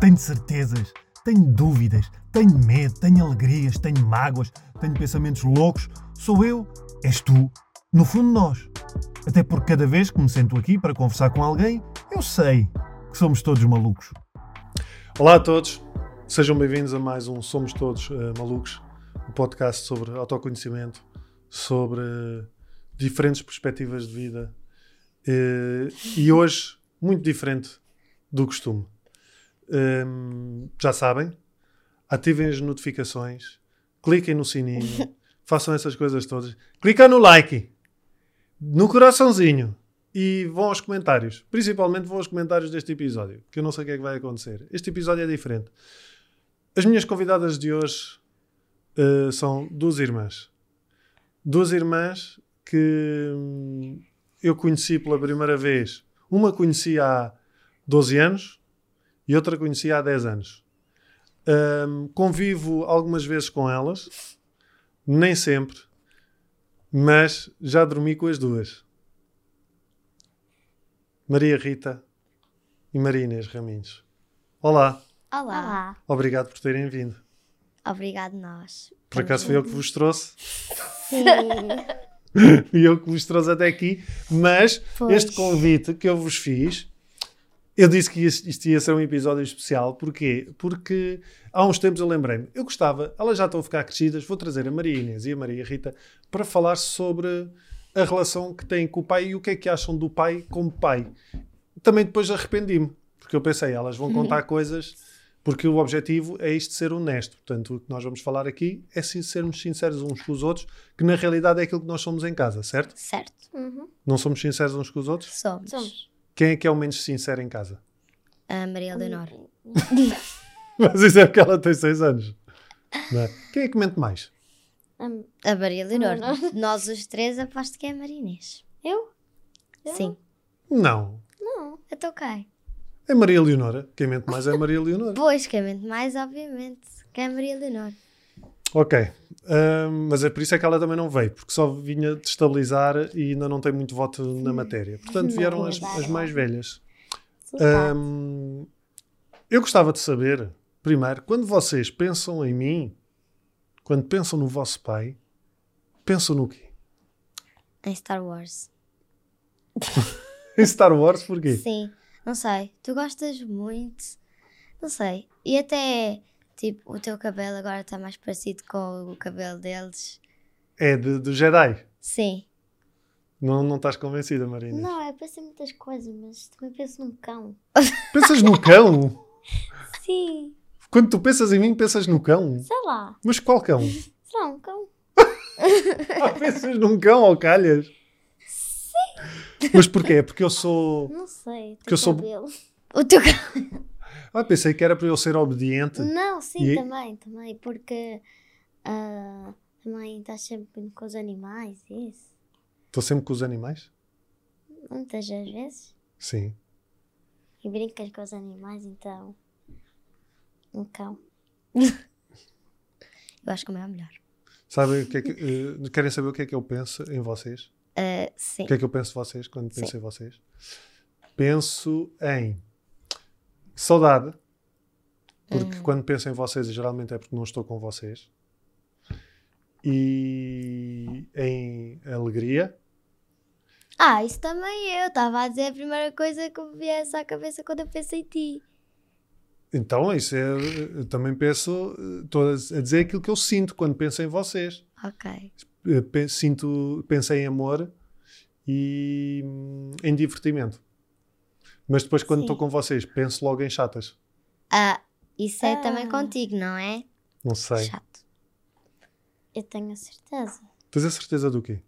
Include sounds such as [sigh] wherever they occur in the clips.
Tenho certezas, tenho dúvidas, tenho medo, tenho alegrias, tenho mágoas, tenho pensamentos loucos. Sou eu, és tu, no fundo nós. Até porque cada vez que me sento aqui para conversar com alguém, eu sei que somos todos malucos. Olá a todos, sejam bem-vindos a mais um Somos Todos uh, Malucos, um podcast sobre autoconhecimento, sobre uh, diferentes perspectivas de vida uh, e hoje muito diferente do costume. Um, já sabem, ativem as notificações, cliquem no sininho, [laughs] façam essas coisas todas. Clica no like, no coraçãozinho e vão aos comentários. Principalmente vão aos comentários deste episódio, que eu não sei o que é que vai acontecer. Este episódio é diferente. As minhas convidadas de hoje uh, são duas irmãs. Duas irmãs que hum, eu conheci pela primeira vez. Uma conheci há 12 anos e outra conheci há 10 anos. Um, convivo algumas vezes com elas, nem sempre, mas já dormi com as duas. Maria Rita e Maria Inês Raminhos. Olá. Olá. Olá. Obrigado por terem vindo. Obrigado nós. Por acaso foi eu que vos trouxe. Sim. [laughs] e eu que vos trouxe até aqui, mas Pois. este convite que eu vos fiz, eu disse que isto ia ser um episódio especial, porquê? Porque há uns tempos eu lembrei-me, eu gostava, elas já estão a ficar crescidas, vou trazer a Maria Inês e a Maria Rita para falar sobre a relação que têm com o pai e o que é que acham do pai como pai. Também depois arrependi-me, porque eu pensei, elas vão contar coisas porque o objetivo é isto de ser honesto. Portanto, o que nós vamos falar aqui é sim, sermos sinceros uns com os outros, que na realidade é aquilo que nós somos em casa, certo? certo. Uhum. Não somos sinceros uns com os outros? Somos. Somos. Quem é que é o menos sincero em casa? A Maria Leonor. [laughs] Mas isso é porque ela tem 6 anos. Não é? Quem é que mente mais? A Maria Leonor. Nós os três aposto que é a Maria Inês. eu? Eu? Sim. Não. Não. Então ok. É Maria Leonora. Quem mente mais é a Maria Leonora. Pois, quem mente mais, obviamente, que é a Maria Leonor. Ok. Ahm, mas é por isso é que ela também não veio, porque só vinha destabilizar e ainda não tem muito voto na matéria. Portanto, vieram as, as mais velhas. Sim, Ahm, eu gostava de saber, primeiro, quando vocês pensam em mim, quando pensam no vosso pai, pensam no quê? Em Star Wars. [laughs] Em Star Wars, porquê? Sim. Não sei. Tu gostas muito. Não sei. E até, tipo, o teu cabelo agora está mais parecido com o cabelo deles. É de, do Jedi. Sim. Não, não estás convencida, Marina? Não, eu penso em muitas coisas, mas também penso num cão. [laughs] Pensas no cão? Sim. Quando tu pensas em mim, pensas no cão? Sei lá. Mas qual cão? Sei lá, um cão. [laughs] Ah, pensas num cão ou calhas? Sim. Mas porquê? É porque eu sou. Não sei. Que eu sou- cabelo. O teu cabelo. [laughs] Ah, pensei que era para eu ser obediente. Não, sim, E- também, também. Porque ah, também estás sempre com os animais, isso. Estou sempre com os animais? Muitas das vezes. Sim. E brincas com os animais, então. Um cão. [laughs] Eu acho que o meu é melhor. Sabem o que é que. eh, querem saber o que é que eu penso em vocês? Ah, sim. O que é que eu penso de vocês quando penso Sim. em vocês? Penso em saudade, porque quando penso em vocês, geralmente é porque não estou com vocês. E em alegria, Ah, isso também eu. Estava a dizer a primeira coisa que me viesse à cabeça quando eu pensei em ti. Então, isso é. eu Também penso. Estou a dizer aquilo que eu sinto quando penso em vocês. Ok. Sinto, pensei em amor e hum, em divertimento. Mas depois, quando estou com vocês, penso logo em chatas. Ah, isso é também Ah. contigo, não é? Não sei. Chato. Eu tenho a certeza. Tens a certeza do quê?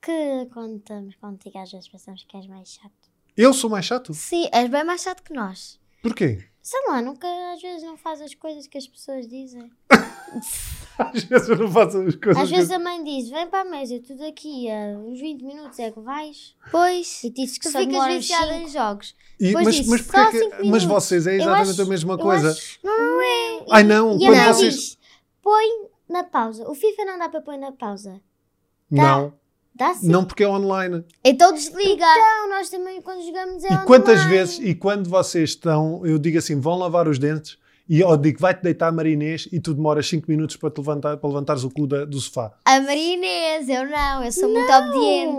Que quando estamos contigo, às vezes pensamos que és mais chato. Eu sou mais chato? Sim, és bem mais chato que nós. Porquê? Sei lá, nunca, às vezes não faz as coisas que as pessoas dizem. [laughs] [laughs] Às vezes eu não faço as coisas. Às que- vezes a mãe diz: vem para a mesa, tu daqui a uns 20 minutos é que vais. Pois, E dizes que tu só ficas viciada cinco. em jogos. E- mas, isso, mas, só que- cinco mas minutos. vocês é exatamente acho- a mesma coisa. acho- Não, não é. Ai não, E quando vocês. diz: põe na pausa. O FIFA não dá para pôr na pausa. Não. Dá sim. Não porque é online. Então desliga. Não, nós também quando jogamos é E quantas online. vezes, e quando vocês estão, eu digo assim, vão lavar os dentes e eu digo, vai-te deitar Marinês e tu demoras 5 minutos para, te levantar, para levantares o cu da- do sofá. A Maria Inês, eu não, eu sou muito Não,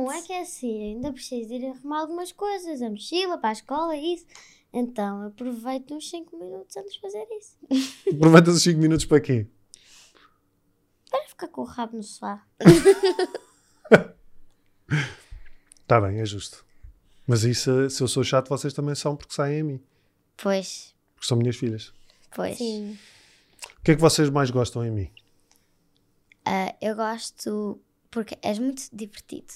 obediente. é que é assim, ainda preciso ir arrumar algumas coisas, a mochila para a escola e isso. Então aproveito uns 5 minutos antes de fazer isso. [laughs] Aproveitas os 5 minutos para quê? Para ficar com o rabo no sofá. Está [laughs] bem, é justo. Mas isso, se eu sou chato, vocês também são porque saem a mim. Pois, Porque são minhas filhas. Pois. Sim. O que é que vocês mais gostam em mim? Ah, eu gosto porque és muito divertido.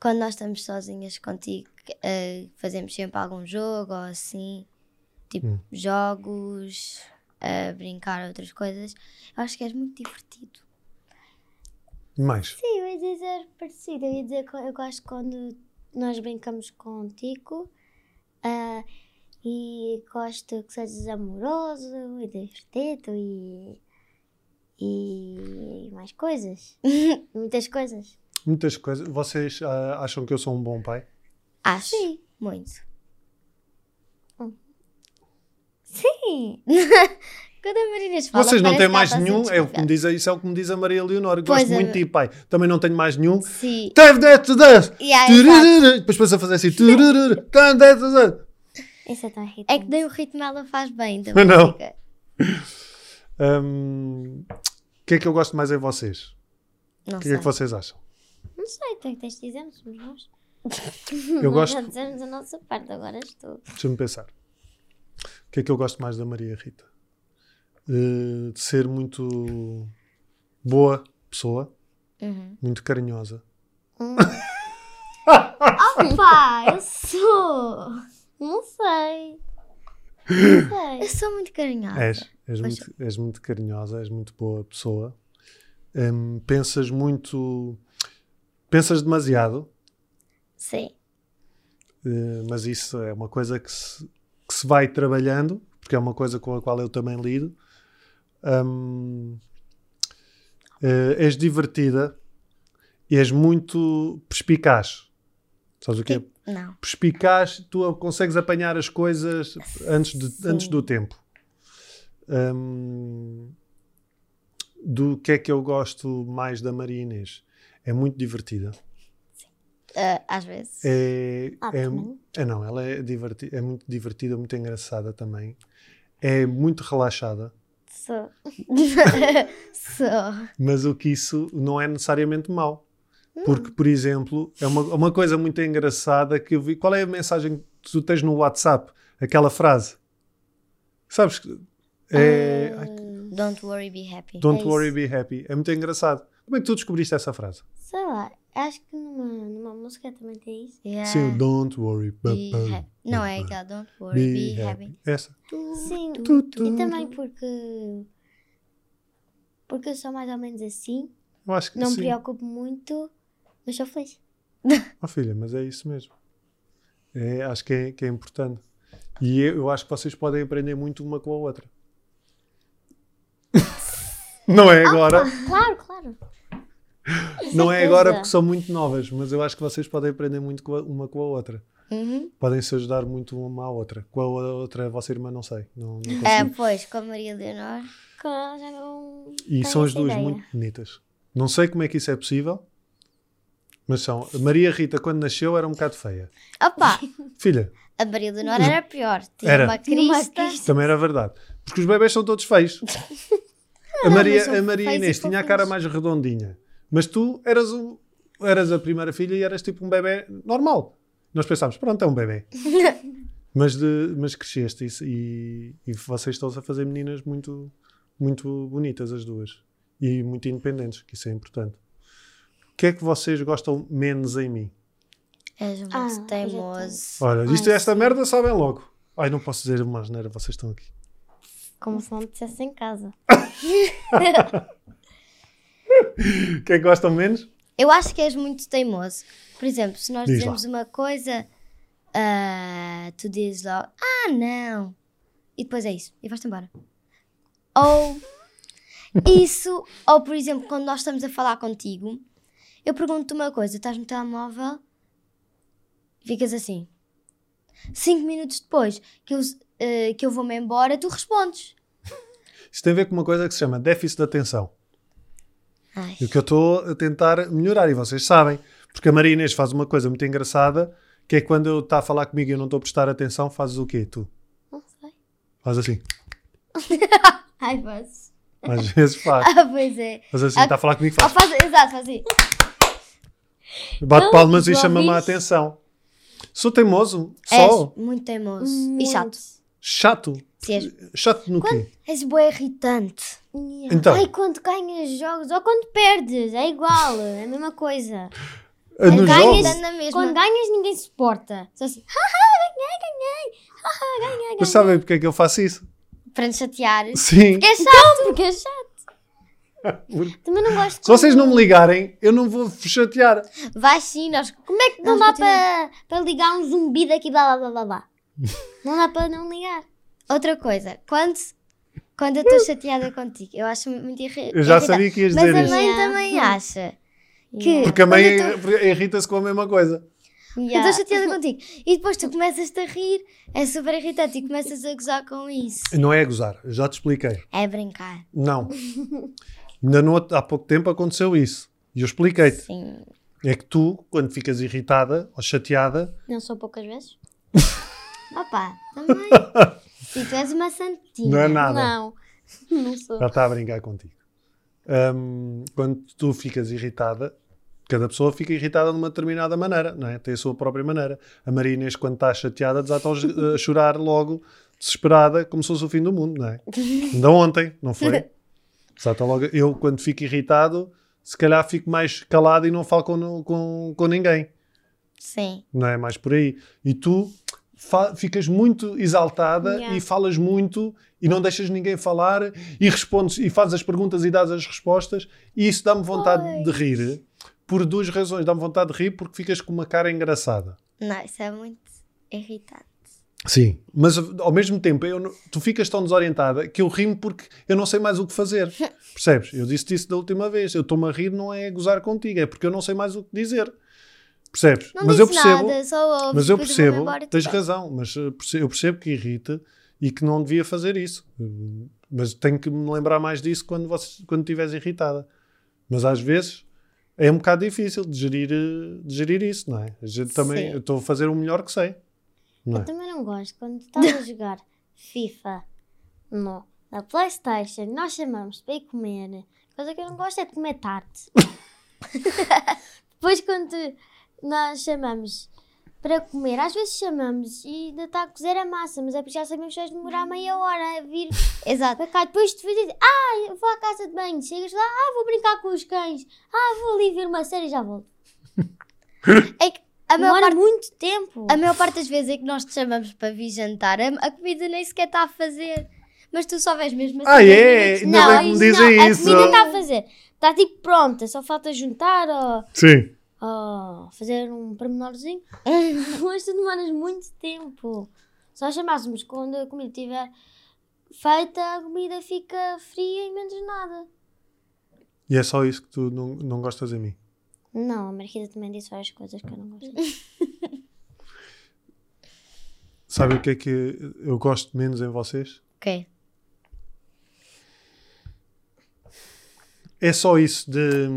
Quando nós estamos sozinhas contigo, ah, fazemos sempre algum jogo ou assim, tipo Hum. jogos, ah, brincar, outras coisas. Eu acho que és muito divertido. Mais. Sim, eu ia dizer parecido. Eu ia dizer que eu gosto quando nós brincamos contigo ah, e gosto que sejas amoroso e divertido e, e mais coisas. [laughs] Muitas coisas. Muitas coisas. Vocês ah, acham que eu sou um bom pai? Acho. Sim. Muito. Sim! [laughs] Quando a Marinas fala, Vocês não têm mais nenhum, é o que me diz, isso é o que me diz a Maria Leonor. Pois Gosto é. muito de ti, pai. Também não tenho mais nenhum. Sim. Teve 10 de 10. Yeah, exato. Turururu. Depois pensa a fazer assim. [laughs] Teve 10 de 10. Isso é tão irritante. É que nem o ritmo ela faz bem da [laughs] não. Hum, O que é que eu gosto mais em vocês? Não O que sei. é que vocês acham? Não sei, tu é que tens de dizer, somos nós. [laughs] Eu gosto. já dizemos a nossa parte, agora és tu. Deixa-me pensar. O que é que eu gosto mais da Maria Rita? Eh, de ser muito boa pessoa, Uhum. muito carinhosa. [laughs] Opa, eu sou! Não sei. Não [gasps] Eu sei. sou muito carinhosa. És, és, muito, és muito carinhosa, és muito boa pessoa. Hum, pensas muito. Pensas demasiado, Sim. eh, mas isso é uma coisa que se, que se vai trabalhando, porque é uma coisa com a qual eu também lido. Hum, eh, és divertida e és muito perspicaz. Sabes o que é? Não. perspicaz, tu consegues apanhar as coisas antes, de, antes do tempo. Hum, do que é que eu gosto mais da Maria Inês? É muito divertida. Ah, às vezes. É, Ah, é, é não, ela é, diverti é muito divertida, muito engraçada também. É muito relaxada, Sou. [laughs] Sou. mas o que isso não é necessariamente mau. Porque, por exemplo, é uma, uma coisa muito engraçada que eu vi. Qual é a mensagem que tu tens no WhatsApp? Aquela frase. Sabes? que É. ai, Don't worry, be happy. Don't é worry, be happy. É muito engraçado. Como é que tu descobriste essa frase? Sei lá, acho que numa, numa música também tem isso. Yeah. Sim, o Don't worry. Be happy. Não é aquela don't worry, Be, be, happy. happy. Essa. Sim, Tu, tu, e também porque. Porque eu sou mais ou menos assim, Eu acho que não me sim. preocupo muito, mas sou feliz. [laughs] Oh, filha, mas é isso mesmo. É, acho que é, que é importante. E eu, eu acho que vocês podem aprender muito uma com a outra. [laughs] [laughs] Não é agora. Claro, claro. Não é agora porque são muito novas, mas eu acho que vocês podem aprender muito com a- uma com a outra. Uhum. Podem se ajudar muito uma à outra. Com a outra, a vossa irmã, não sei. Não, não É, pois, com a Maria Leonor. Que eu já não. e são as duas ideia. muito bonitas. Não sei como é que isso é possível, mas são. A Maria Rita, quando nasceu, era um bocado feia. Opa, [laughs] Filha, a Maria Leonor era pior. Tinha Era. uma crista. também era verdade. Porque os bebés são todos feios. [laughs] a Maria, a Maria Inês tinha a cara mais redondinha. Mas tu eras, o, eras a primeira filha e eras tipo um bebê normal. Nós pensámos, pronto, é um bebê. [laughs] mas, de, mas cresceste e, e, e vocês estão a fazer meninas muito, muito bonitas, as duas. E muito independentes, que isso é importante. O que é que vocês gostam menos em mim? És muito Ah, teimoso. Olha, isto, esta merda sabem logo. Ai, não posso dizer uma asneira, vocês estão aqui. Como se não dissesse em casa. [laughs] O que é que gostam menos? Eu acho que és muito teimoso. Por exemplo, se nós Diz dizemos uma coisa, ah, tu dizes logo, ah, não. E depois é isso. E vais-te embora. Ou [laughs] isso, ou por exemplo, quando nós estamos a falar contigo, eu pergunto-te uma coisa, estás no telemóvel, ficas assim. Cinco minutos depois que eu, eh, que eu vou-me embora, tu respondes. Isto tem a ver com uma coisa que se chama déficit de atenção. Ai. E o que eu estou a tentar melhorar, e vocês sabem, porque a Maria Inês faz uma coisa muito engraçada, que é quando eu está a falar comigo e eu não estou a prestar atenção, fazes o quê, tu? Não sei. Faz assim. [laughs] Ai, mas. Às vezes faz. [laughs] Ah, pois é. Faz assim, está a falar comigo, Ah, faz. faz, exato, faz assim. Bate Não, palmas e chama-me a atenção. Sou teimoso? Só? És muito teimoso. E Muito. chato. Chato? Se és, Chato no quê? és bué irritante. Yeah. Então. Ai, quando ganhas jogos ou quando perdes, é igual, é a mesma coisa. Ah, Nos ganhas-. Quando ganhas, ninguém suporta. Só assim, haha, ganhei, ganhei, haha, ganhei, ganhei. Mas sabem porque é que eu faço isso? Para nos chatear. Sim. É chato. Porque é chato. Também não gosto Se vocês não me ligarem, eu não vou chatear. Vai sim, nós. Como é que não dá para, para ligar um zumbi daqui, blá blá blá blá blá? [laughs] Não dá para não ligar. Outra coisa, quando, quando eu estou chateada contigo, eu acho muito irritante. Eu já sabia que ias Mas dizer a isso. mãe Yeah. também acha que. Porque a mãe quando eu tô- irrita-se com a mesma coisa. Eu Yeah. estou chateada contigo. E depois tu começas-te a rir, é super irritante e começas a gozar com isso. Não é gozar, eu já te expliquei. É brincar. Não. [laughs] Ainda no há pouco tempo aconteceu isso. E eu expliquei-te. Sim. É que tu, quando ficas irritada ou chateada, Não sou poucas vezes? [laughs] Opa, também. [laughs] E tu és uma santinha. Não é nada. Não, [laughs] não sou. já está a brincar contigo. Hum, quando tu ficas irritada, cada pessoa fica irritada de uma determinada maneira, não é? Tem a sua própria maneira. A Maria Inês, quando está chateada, desata a chorar logo, desesperada, como se fosse o fim do mundo, não é? Ainda ontem, não foi? Desata logo. Eu, quando fico irritado, se calhar fico mais calado e não falo com, com, com ninguém. Sim. não é mais por aí. E tu ficas muito exaltada Yeah. e falas muito e não deixas ninguém falar e respondes e fazes as perguntas e dás as respostas e isso dá-me vontade de rir por duas razões. Dá-me vontade de rir porque ficas com uma cara engraçada. Não, isso é muito irritante. Sim, mas ao mesmo tempo eu tu ficas tão desorientada que eu rimo porque eu não sei mais o que fazer. [laughs] Percebes? Eu disse isso da última vez. Eu estou-me a rir não é gozar contigo, é porque eu não sei mais o que dizer. Percebes? Não mas eu percebo. nada, só ouves, Mas eu percebo, tens razão, mas perce- eu percebo que irrita e que não devia fazer isso. Mas tenho que me lembrar mais disso quando, você, quando estiveres irritada. Mas às vezes é um bocado difícil de gerir, uh, de gerir isso, não é? A gente também, Sim. eu estou a fazer o melhor que sei. Não Eu é? também não gosto quando estás a jogar FIFA no, na Playstation nós chamamos para ir comer. Coisa que eu não gosto é de comer tarte. [laughs] Depois quando nós chamamos para comer, às vezes chamamos e ainda está a cozer a massa, mas é porque já sabemos que vais demorar meia hora a vir [laughs] Exato. para cá. Depois tu dizes, ah, vou à casa de banho. Chegas lá, ah, vou brincar com os cães. Ah, vou ali ver uma série e já volto. [laughs] É que a Demora parte, muito tempo. a maior parte das vezes é que nós te chamamos para vir jantar, a, comida nem sequer está a fazer. Mas tu só vês mesmo assim. Ah, é? não, que me dizem não, isso. A comida está a fazer. Está tipo pronta, só falta juntar ou, Sim. ou fazer um pormenorzinho. [laughs] Mas tu demoras muito tempo. Só chamássemos quando a comida estiver feita, a comida fica fria em menos nada. E é só isso que tu não, não gostas em mim. Não, a Marquida também disse várias coisas que eu não gosto. [laughs] Sabe o que é que eu gosto menos em vocês? Ok. É só isso de.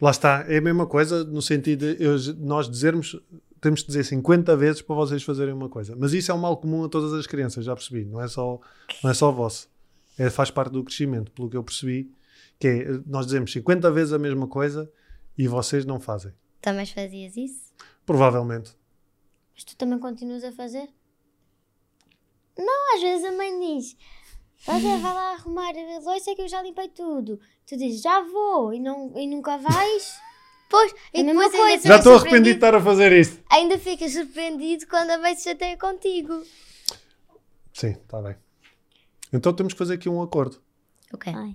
Lá está, é a mesma coisa no sentido de eu- nós dizermos, temos que dizer 50 vezes para vocês fazerem uma coisa. Mas isso é um mal comum a todas as crianças, já percebi. Não é só, não é só vosso. É, faz parte do crescimento, pelo que eu percebi, que é nós dizemos 50 vezes a mesma coisa e vocês não fazem. Também fazias isso? Provavelmente. Mas tu também continuas a fazer? Não, às vezes a mãe diz: Vai vai lá arrumar a louça que eu já limpei tudo. Tu dizes: Já vou e, não, e nunca vais. [laughs] Pois, e a mesma coisa. Já estou arrependido de estar a fazer isto. Ainda ficas surpreendido quando a mãe se chateia contigo. Sim, está bem. Então temos que fazer aqui um acordo. Ok. Ai,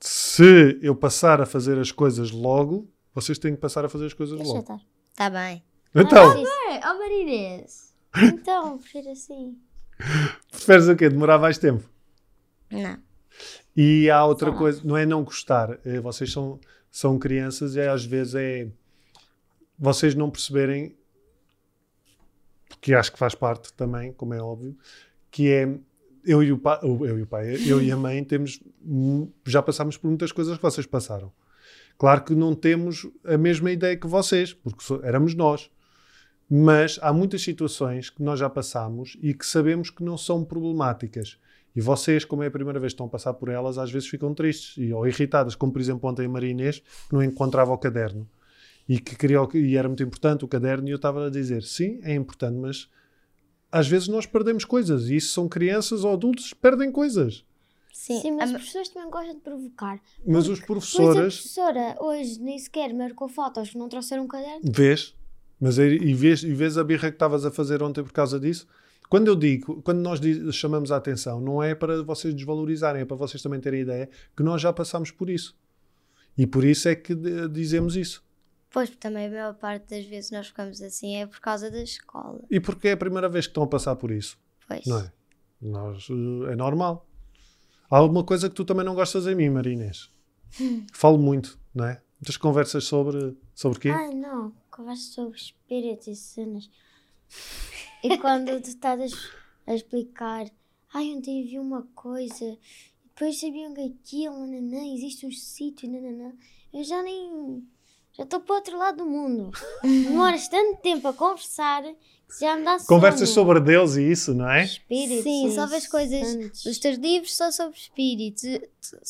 Se eu passar a fazer as coisas logo, vocês têm que passar a fazer as coisas deixa logo. estar. Tá bem. Então, É, ó Marinês. Então, prefiro assim. [laughs] preferes o quê? Demorar mais tempo? Não. E há outra Só coisa, não é não gostar, eh, vocês são, são crianças e às vezes é vocês não perceberem que acho que faz parte também, como é óbvio, que é eu e o pai, eu e o pai, eu e a mãe temos já passámos por muitas coisas que vocês passaram. Claro que não temos a mesma ideia que vocês, porque éramos nós. Mas há muitas situações que nós já passamos e que sabemos que não são problemáticas. E vocês, como é a primeira vez que estão a passar por elas, às vezes ficam tristes e, ou irritadas, como por exemplo ontem a Maria Inês, que não encontrava o caderno e que queria, e era muito importante o caderno, e eu estava a dizer, sim, é importante, mas às vezes nós perdemos coisas, e isso são crianças ou adultos perdem coisas. Sim, Sim mas as pessoas também gostam de provocar. Mas os professores. a professora hoje nem sequer marcou fotos que não trouxeram um caderno. Vês? Mas e vês, e vês a birra que estavas a fazer ontem por causa disso? Quando eu digo, quando nós chamamos a atenção, não é para vocês desvalorizarem, é para vocês também terem a ideia que nós já passamos por isso. E por isso é que dizemos isso. Pois, também a maior parte das vezes nós ficamos assim é por causa da escola. E porque é a primeira vez que estão a passar por isso. Pois. Não é? Nós, eh, é normal. Há alguma coisa que tu também não gostas em mim, Marinês? [laughs] Falo muito, não é? Muitas conversas sobre, sobre quê? Ai, não. Conversas sobre espíritos e cenas. E quando tu estás a, explicar, ai, ontem vi uma coisa, depois sabiam que aquilo, nananã, existe um sítio, nananã. Eu já nem já estou para o outro lado do mundo. Demoras tanto tempo a conversar que já me dá sono. Conversas sobre Deus e isso, não é? Espíritos. Sim, só vês coisas. Santos. Os teus livros são sobre espíritos.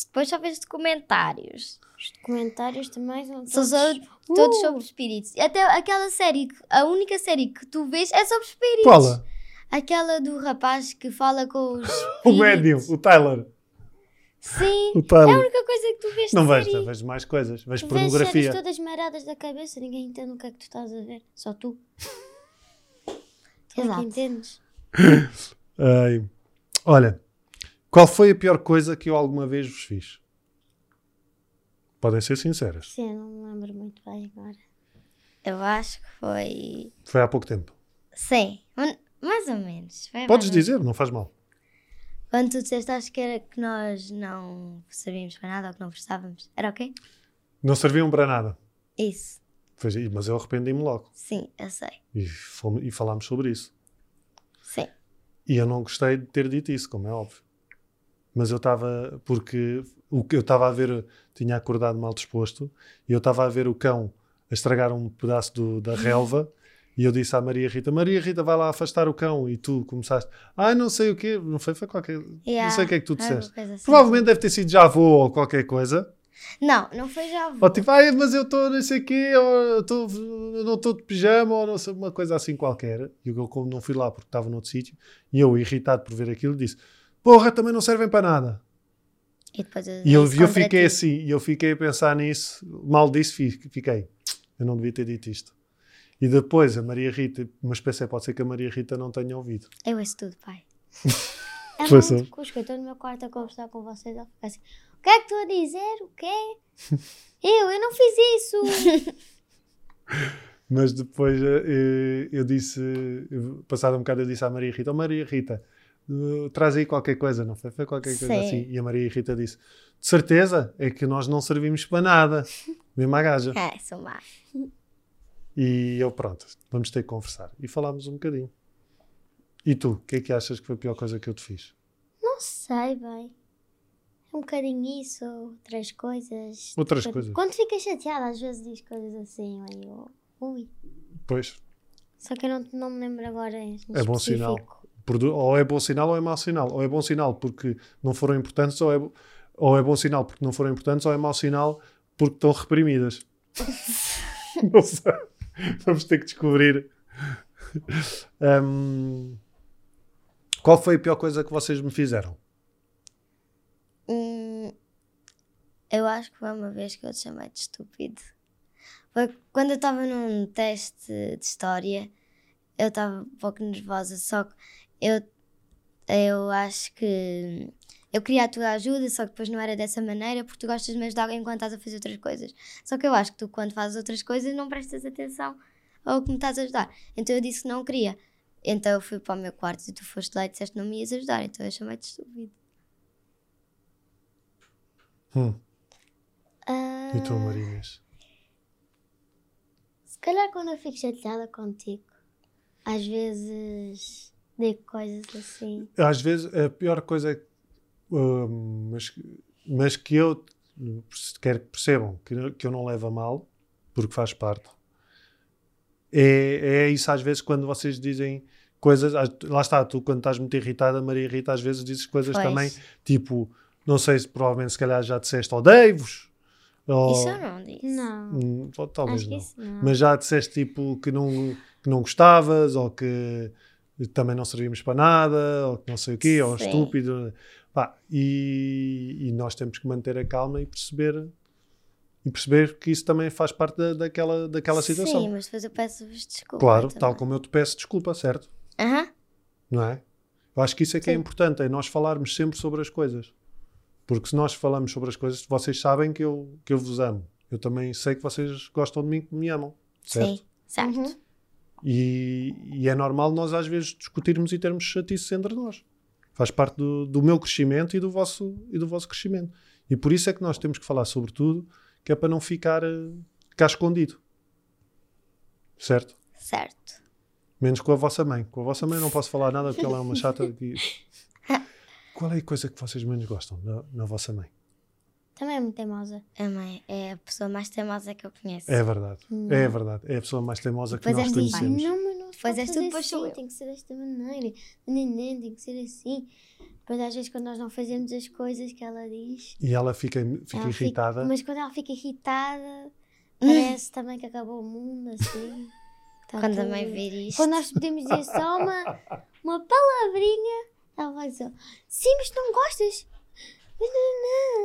Depois só vês documentários. Os documentários também são todos, são uh! todos sobre espíritos. Até aquela série, a única série que tu vês é sobre espíritos. Qual? Aquela do rapaz que fala com os. [laughs] o médium, o Tyler. Sim, é a única coisa que tu vês Não vejo, vejo mais coisas. Vejo tu pornografia. Vês todas maradas da cabeça, ninguém entende o que é que tu estás a ver. Só tu. tu é que entendes. [laughs] Ai. Olha, qual foi a pior coisa que eu alguma vez vos fiz? Podem ser sinceras. Sim, não me lembro muito bem agora. Eu acho que foi. Foi há pouco tempo. Sim, mais ou menos. Podes dizer, não faz mal. Quando tu disseste, acho que era que nós não servíamos para nada ou que não prestávamos. Era o quê? Não serviam para nada. Isso. Foi, mas eu arrependi-me logo. Sim, eu sei. E, fomos, e falámos sobre isso. Sim. E eu não gostei de ter dito isso, como é óbvio. Mas eu estava, porque o que eu estava a ver, tinha acordado mal disposto, e eu estava a ver o cão a estragar um pedaço do, da relva e eu disse à Maria Rita: Maria Rita, vai lá afastar o cão. E tu começaste: Ah, não sei o quê. Não foi, foi qualquer. Yeah. Não sei o que é que tu disseste. Assim. Provavelmente deve ter sido já avô ou qualquer coisa. Não, não foi já avô. Ou tipo, ah, mas eu estou não sei o quê, ou tô, não estou de pijama, ou não sei, uma coisa assim qualquer. E eu, como não fui lá porque estava noutro sítio, e eu, irritado por ver aquilo, disse: Porra, também não servem para nada. E, depois eu, e eu, eu fiquei assim, e eu fiquei a pensar nisso, mal disse, fiquei. Eu não devia ter dito isto. E depois a Maria Rita, mas pensei, pode ser que a Maria Rita não tenha ouvido. Eu ouço tudo, pai. [laughs] é muito cusco, eu estou no meu quarto a conversar com vocês, ela fica assim, o que é que estou a dizer? O quê? [laughs] eu, eu não fiz isso! [laughs] mas depois eh, eu disse, passado um bocado eu disse à Maria Rita, oh Maria Rita, eh, traz aí qualquer coisa, não foi? Foi qualquer coisa assim. E a Maria Rita disse, de certeza, é que nós não servimos para nada. Mesmo a gaja. É, sou má. E eu, pronto, vamos ter que conversar. E falámos um bocadinho. E tu, o que é que achas que foi a pior coisa que eu te fiz? Não sei, bem. É um bocadinho isso, outras coisas. Outras coisas. Quando ficas chateada, às vezes diz coisas assim, meio. Ui. Pois. Só que eu não, não me lembro agora. é bom sinal. Ou é bom sinal ou é mau sinal. Ou é bom sinal porque não foram importantes, ou é, ou é bom sinal porque não foram importantes, ou é mau sinal porque estão reprimidas. [laughs] não sei. [laughs] Vamos ter que descobrir. Um, qual foi a pior coisa que vocês me fizeram? Hum, eu acho que foi uma vez que eu te chamei de estúpido. Foi quando eu estava num teste de história, eu estava um pouco nervosa, só que eu, eu acho que eu queria a tua ajuda, só que depois não era dessa maneira, porque tu gostas de me ajudar enquanto estás a fazer outras coisas. Só que eu acho que tu, quando fazes outras coisas, não prestas atenção ao que me estás a ajudar. Então eu disse que não queria. Então eu fui para o meu quarto e tu foste lá e disseste que não me ias ajudar. Então eu chamei-te estúpido. Hum. Ah, E tu, Marinhas? se calhar quando eu fico chateada contigo, às vezes digo coisas assim. Às vezes a pior coisa mas, mas que eu quero que percebam que, que eu não levo a mal, porque faz parte. É, é isso às vezes quando vocês dizem coisas, lá está, tu quando estás muito irritada, Maria Rita, às vezes dizes coisas Pois. também, tipo, não sei se provavelmente se calhar já disseste odeio-vos, ou, Isso eu não disse. Não. Hum, ou talvez não. não. Mas já disseste tipo que não, que não gostavas, ou que também não servíamos para nada, ou que não sei o quê, ou Sim. estúpido. Pá, e, e nós temos que manter a calma e perceber e perceber que isso também faz parte da, daquela, daquela situação. Sim, mas depois eu peço-vos desculpa. claro, também. tal como eu te peço desculpa, certo? Aham. Não é? Eu acho que isso é que é Sim. importante, é nós falarmos sempre sobre as coisas. Porque se nós falamos sobre as coisas, vocês sabem que eu, que eu vos amo. Eu também sei que vocês gostam de mim, que me amam. Certo? Sim, certo. Uhum. E, e é normal nós às vezes discutirmos e termos chatices entre nós. Faz parte do, do meu crescimento e do, vosso, e do vosso crescimento. E por isso é que nós temos que falar sobre tudo, que é para não ficar eh, cá escondido. Certo? Certo. Menos com a vossa mãe. Com a vossa mãe não posso falar nada porque ela é uma chata. Que... [laughs] Qual é a coisa que vocês menos gostam na, na vossa mãe? Também é muito teimosa. A mãe é a pessoa mais teimosa que eu conheço. É verdade. É verdade. É a pessoa mais teimosa que nós diz, conhecemos. Não, mas não Depois pode és tu, depois sou assim, eu. Tem que ser desta maneira. Neném, tem que ser assim. Depois às vezes quando nós não fazemos as coisas que ela diz. E ela fica, fica ela irritada. mas quando ela fica irritada, parece também que acabou o mundo, assim. [laughs] Tá Quando a mãe vir isto. Quando nós podemos dizer só uma, [laughs] uma palavrinha, ela vai dizer: Sim, mas tu não gostas.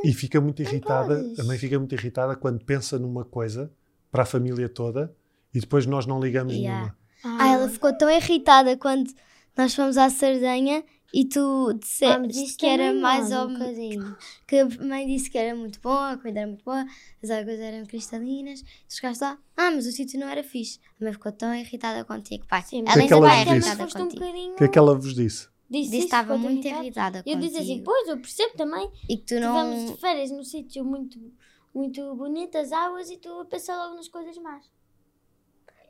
E fica muito irritada, podes. a mãe fica muito irritada quando pensa numa coisa para a família toda e depois nós não ligamos Yeah. nenhuma. Ah, ela ficou tão irritada quando nós fomos à Sardenha e tu Ah, disseste isso que era mais ou um menos. bocadinho. Que a mãe disse que era muito bom, a comida era muito boa, as águas eram cristalinas. Tu chegaste lá, ah, mas o sítio não era fixe. A mãe ficou tão irritada contigo. Pai, Sim, ela que é ainda que ela irritada foste um contigo. bocadinho. O que é que ela vos disse? Disse Disse estava muito irritada. eu disse assim. Pois, eu percebo também. E que tu Tivemos não. de férias num sítio muito, muito bonito, as águas, e tu a pensar logo nas coisas más.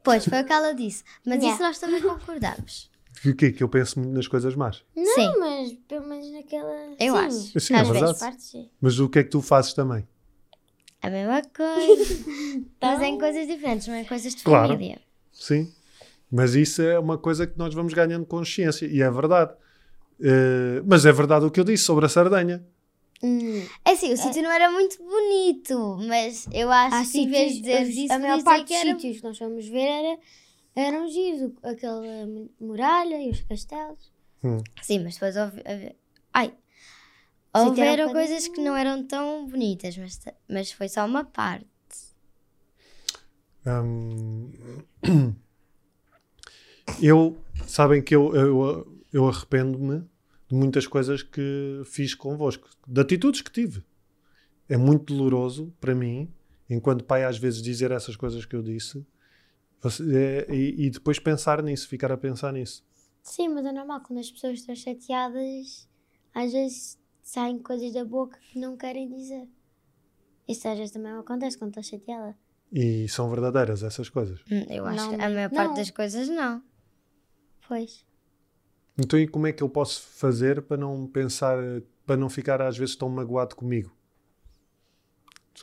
Pois, foi o que ela disse. Mas Yeah. isso nós também [laughs] concordamos. Que o quê? Que eu penso muito nas coisas más. Não, Sim. mas pelo menos naquela. Eu sim, acho. Sim, é às vezes verdade. partes, sim. Mas o que é que tu fazes também? A mesma coisa. [laughs] Mas em coisas diferentes, não é coisas de Claro. família. Sim. Mas isso é uma coisa que nós vamos ganhando consciência. E é verdade. Eh, mas é verdade o que eu disse sobre a Sardenha. Hum, É assim, o sítio não era muito bonito, mas eu acho há que em vez de dizer isso, a maior parte dos era... sítios que nós fomos ver era, eram giros. o- Aquela mu- muralha e os castelos. Sim, mas depois houve... houve- Ai! Um Houveram coisas que não eram tão bonitas, mas, mas foi só uma parte. Hum, [coughs] eu, sabem que eu, eu, eu arrependo-me de muitas coisas que fiz convosco, de atitudes que tive. É muito doloroso para mim, enquanto pai, às vezes dizer essas coisas que eu disse você- é- e, e depois pensar nisso, ficar a pensar nisso. Sim, mas é normal quando as pessoas estão chateadas, às vezes saem coisas da boca que não querem dizer. Isso às vezes também acontece quando estou chateada. E são verdadeiras essas coisas. Hum, Eu acho Não, que a maior parte não. das coisas não. Pois. Então, e como é que eu posso fazer para não pensar, para não ficar às vezes tão magoado comigo?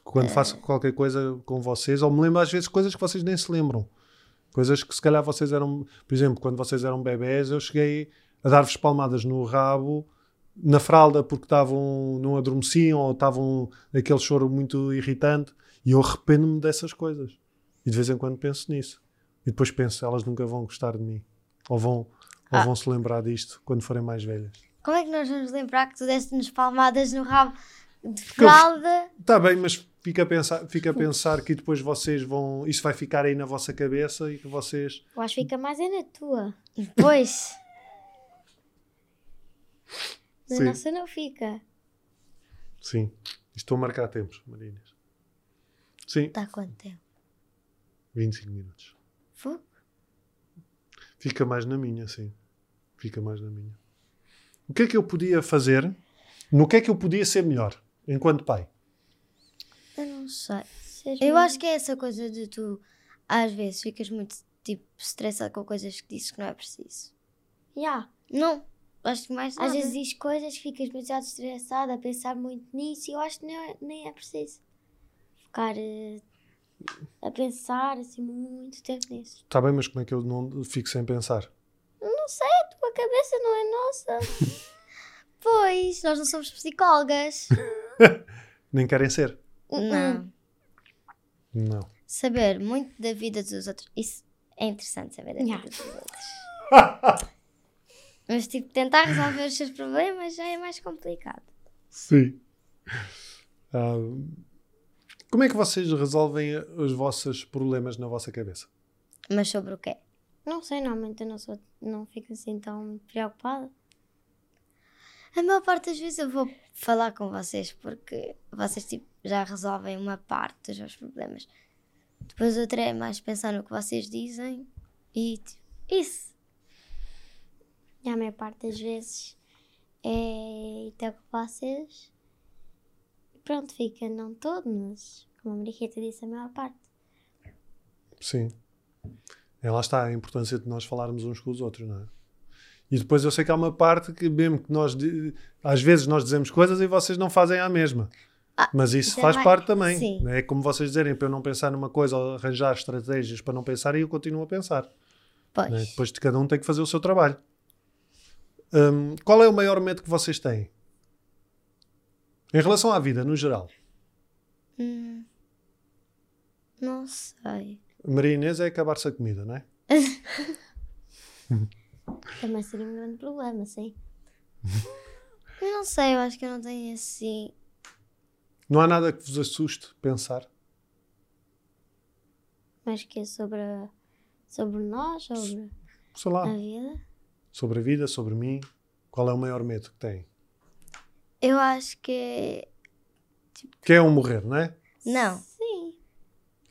Quando faço qualquer coisa com vocês, ou me lembro às vezes coisas que vocês nem se lembram. Coisas que se calhar vocês eram, por exemplo, quando vocês eram bebés, eu cheguei a dar-vos palmadas no rabo, na fralda, porque estavam, não adormeciam ou estavam aquele choro muito irritante, e eu arrependo-me dessas coisas. E de vez em quando penso nisso. E depois penso, elas nunca vão gostar de mim. Ou vão, ou Ah. vão se lembrar disto quando forem mais velhas. Como é que nós vamos lembrar que tu deste-nos palmadas no rabo de fralda? Está bem, mas fica a, pensar, fica a pensar que depois vocês vão. Isso vai ficar aí na vossa cabeça e que vocês. Eu acho que fica mais é na tua. Pois, [laughs] Na Sim. nossa não fica. Sim. Estou a marcar tempos, Marinas. Sim, dá quanto tempo? 25 minutos. Fogo? Fica mais na minha, sim. Fica mais na minha. O que é que eu podia fazer? No que é que eu podia ser melhor enquanto pai? Eu não sei. Seja Eu acho que é essa coisa de tu, às vezes, ficas muito tipo estressado com coisas que dizes que não é preciso. Yeah. Não, acho que mais Às nada. vezes diz coisas, ficas demasiado estressada a pensar muito nisso e eu acho que nem é, nem é preciso ficar eh, a pensar assim muito tempo nisso. Está bem, mas como é que eu não fico sem pensar? Não sei, a tua cabeça não é nossa. [laughs] Pois, nós não somos psicólogas. [laughs] Nem querem ser? não. Não. Saber muito da vida dos outros. Isso é interessante saber da Yeah. vida dos outros. Mas tipo, tentar resolver os seus problemas já é mais complicado. Sim. Ah, como é que vocês resolvem os vossos problemas na vossa cabeça? Mas sobre o quê? Não sei, normalmente eu não, sou, não fico assim tão preocupada. A maior parte das vezes eu vou falar com vocês porque vocês tipo, já resolvem uma parte dos meus problemas. Depois outra é mais pensar no que vocês dizem e tipo, isso. E a maior parte das vezes é ter com vocês. Pronto, fica não todo, mas como a Mariquita disse, a maior parte. Sim. É, lá está a importância de nós falarmos uns com os outros, não é? E depois eu sei que há uma parte que mesmo que nós às vezes nós dizemos coisas e vocês não fazem a mesma. Mas isso é faz parte também. sim. É como vocês dizerem para eu não pensar numa coisa ou arranjar estratégias para não pensar e eu continuo a pensar. Pois. né? Depois de cada um tem que fazer o seu trabalho. Hum, qual é o maior medo que vocês têm? Em relação à vida, no geral. Hum, não sei. Maria Inês é acabar-se a comida, não é? [laughs] Também seria um grande problema, sim. Eu não sei, eu acho que eu não tenho assim. Não há nada que vos assuste pensar. Mas que é sobre, a- sobre nós, sobre Sei lá, a vida. sobre a vida, sobre mim. Qual é o maior medo que têm? Eu acho que. Que é um morrer, não é? Não.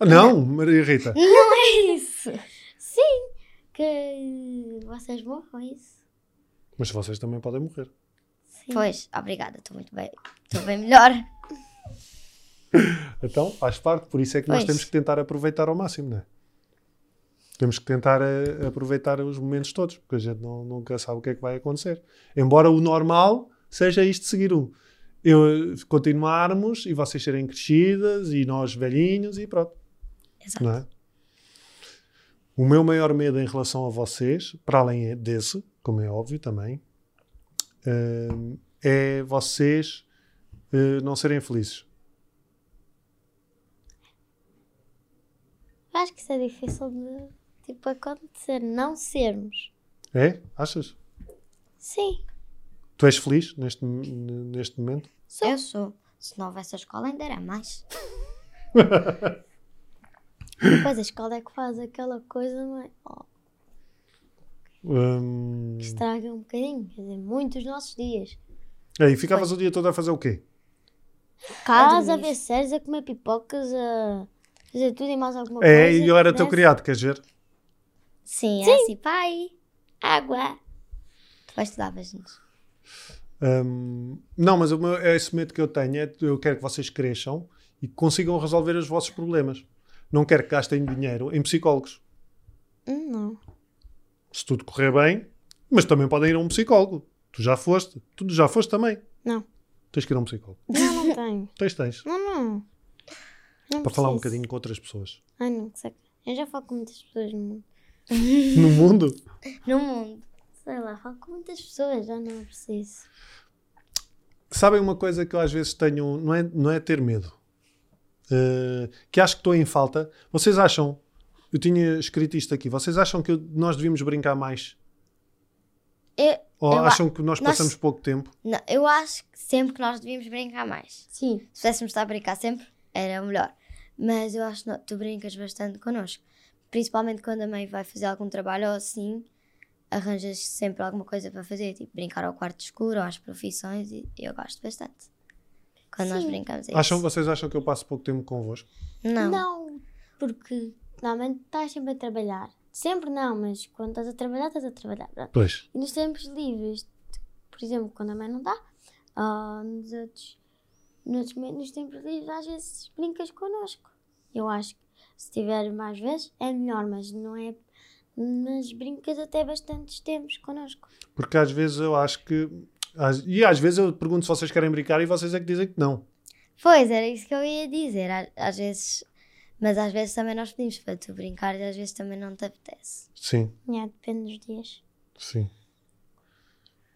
Não, Maria Rita. [laughs] É isso. Sim. Que vocês morram, é isso. Mas vocês também podem morrer. Sim. Pois, obrigada, estou muito bem. Estou bem melhor. [laughs] Então, faz parte. Por isso é que nós Pois. temos que tentar aproveitar ao máximo, não é? Temos que tentar eh, aproveitar os momentos todos, porque a gente não, nunca sabe o que é que vai acontecer. Embora o normal seja isto seguir um. Eu, eh, continuarmos e vocês serem crescidas e nós velhinhos e pronto. Exato. não é? O meu maior medo em relação a vocês, para além desse, como é óbvio também, hum, é vocês eh, não serem felizes. Eu Acho que isso é difícil de tipo, acontecer. Não sermos. É? Achas? Sim. Tu és feliz neste, neste momento? Eu sou. Se não houvesse a escola, ainda era mais. [laughs] Depois a escola é que faz aquela coisa não é? Oh, Hum, que estraga um bocadinho. Quer dizer, muitos dos nossos dias. e ficavas o dia todo a fazer o quê? Casa, a ver séries, a comer pipocas, a fazer tudo e mais alguma É, coisa. e eu era teu Desce. criado, queres ver? Sim, é assim, pai. Água. Tu estudavas-nos. Hum, não, mas o meu, é esse medo que eu tenho é eu quero que vocês cresçam e consigam resolver os vossos problemas. Não quero que gastem dinheiro em psicólogos. Não. Se tudo correr bem, mas também podem ir a um psicólogo. Tu já foste, tu já foste também. Não. Tens que ir a um psicólogo. Não, não tenho. [laughs] Tens, tens. Não, não. não Para falar um preciso. bocadinho com outras pessoas. Ai, não, que saco. Eu já falo com muitas pessoas no mundo. No mundo, [laughs] No mundo. Sei lá, falo com muitas pessoas, já não preciso. sabem uma coisa que eu às vezes tenho, não é, não é ter medo, Eh, que acho que estou em falta. Vocês acham, eu tinha escrito isto aqui, vocês acham que eu- nós devíamos brincar mais? Eu, Ou Eu a- acham que nós nós- passamos pouco tempo? não, eu acho que sempre que nós devíamos brincar mais. Sim. Se pudéssemos estar a brincar sempre, era o melhor. Mas eu acho que não- tu brincas bastante connosco. Principalmente quando a mãe vai fazer algum trabalho ou assim, arranjas sempre alguma coisa para fazer, tipo brincar ao quarto escuro ou às profissões, e eu gosto bastante. Quando nós Sim. brincamos é Acham, isso. vocês acham que eu passo pouco tempo convosco? Não. Não, porque normalmente estás sempre a trabalhar. Sempre não, mas quando estás a trabalhar, estás a trabalhar. pronto. Pois. E nos tempos livres, por exemplo, quando a mãe não está, ou nos outros nos, nos tempos livres, às vezes brincas connosco. Eu acho que se tiver mais vezes é melhor, mas não é. Mas brincas até bastantes tempos connosco. Porque às vezes eu acho que. Às- E às vezes eu pergunto se vocês querem brincar e vocês é que dizem que não. Pois, era isso que eu ia dizer. Às vezes, mas às vezes também nós pedimos para tu brincar e às vezes também não te apetece. Sim, É, depende dos dias. sim.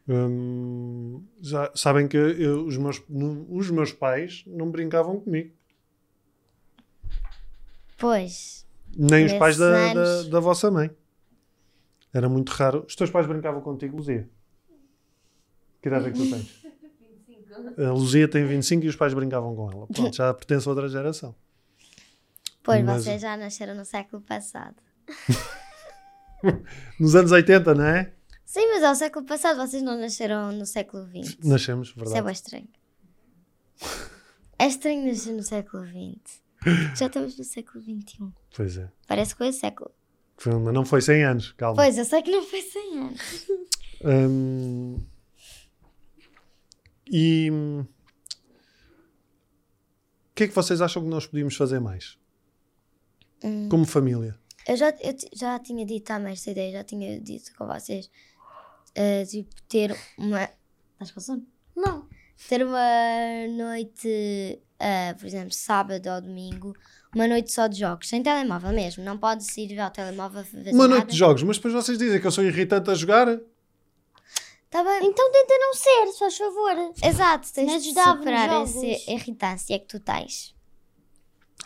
Hum, já sabem que eu- os, meus, os meus pais não brincavam comigo. Pois, Nem os pais da, da, da vossa mãe. Era muito raro. Os teus pais brincavam contigo, Luzia? Que idade é que tu tens? [laughs] A Luzia tem 25 e os pais brincavam com ela. Pronto, já pertence a outra geração. pois Mas- vocês já nasceram no século passado. [laughs] Nos anos 80, não é? Sim, mas ao século passado vocês não nasceram no século XX. Nascemos, Isso é verdade. bem estranho. É estranho nascer no século XX. Já estamos no século XXI. Pois é. Parece que foi o século. Foi- mas não foi 100 anos, calma. Pois, eu sei que não foi 100 anos. Hum, e hum, o que é que vocês acham que nós podíamos fazer mais? Hum. Como família? Eu já, eu já tinha dito também esta ideia, já tinha dito com vocês. eh, tipo, ter uma. Estás com sono? Não. Ter uma noite, eh, por exemplo, sábado ou domingo, uma noite só de jogos, sem telemóvel mesmo. Não pode ir ao telemóvel fazer Uma nada. noite de jogos, mas depois vocês dizem que eu sou irritante a jogar. Tá bem. Então tenta não ser, se faz favor. Exato, tens Mas de superar jogos. essa irritância que tu tens.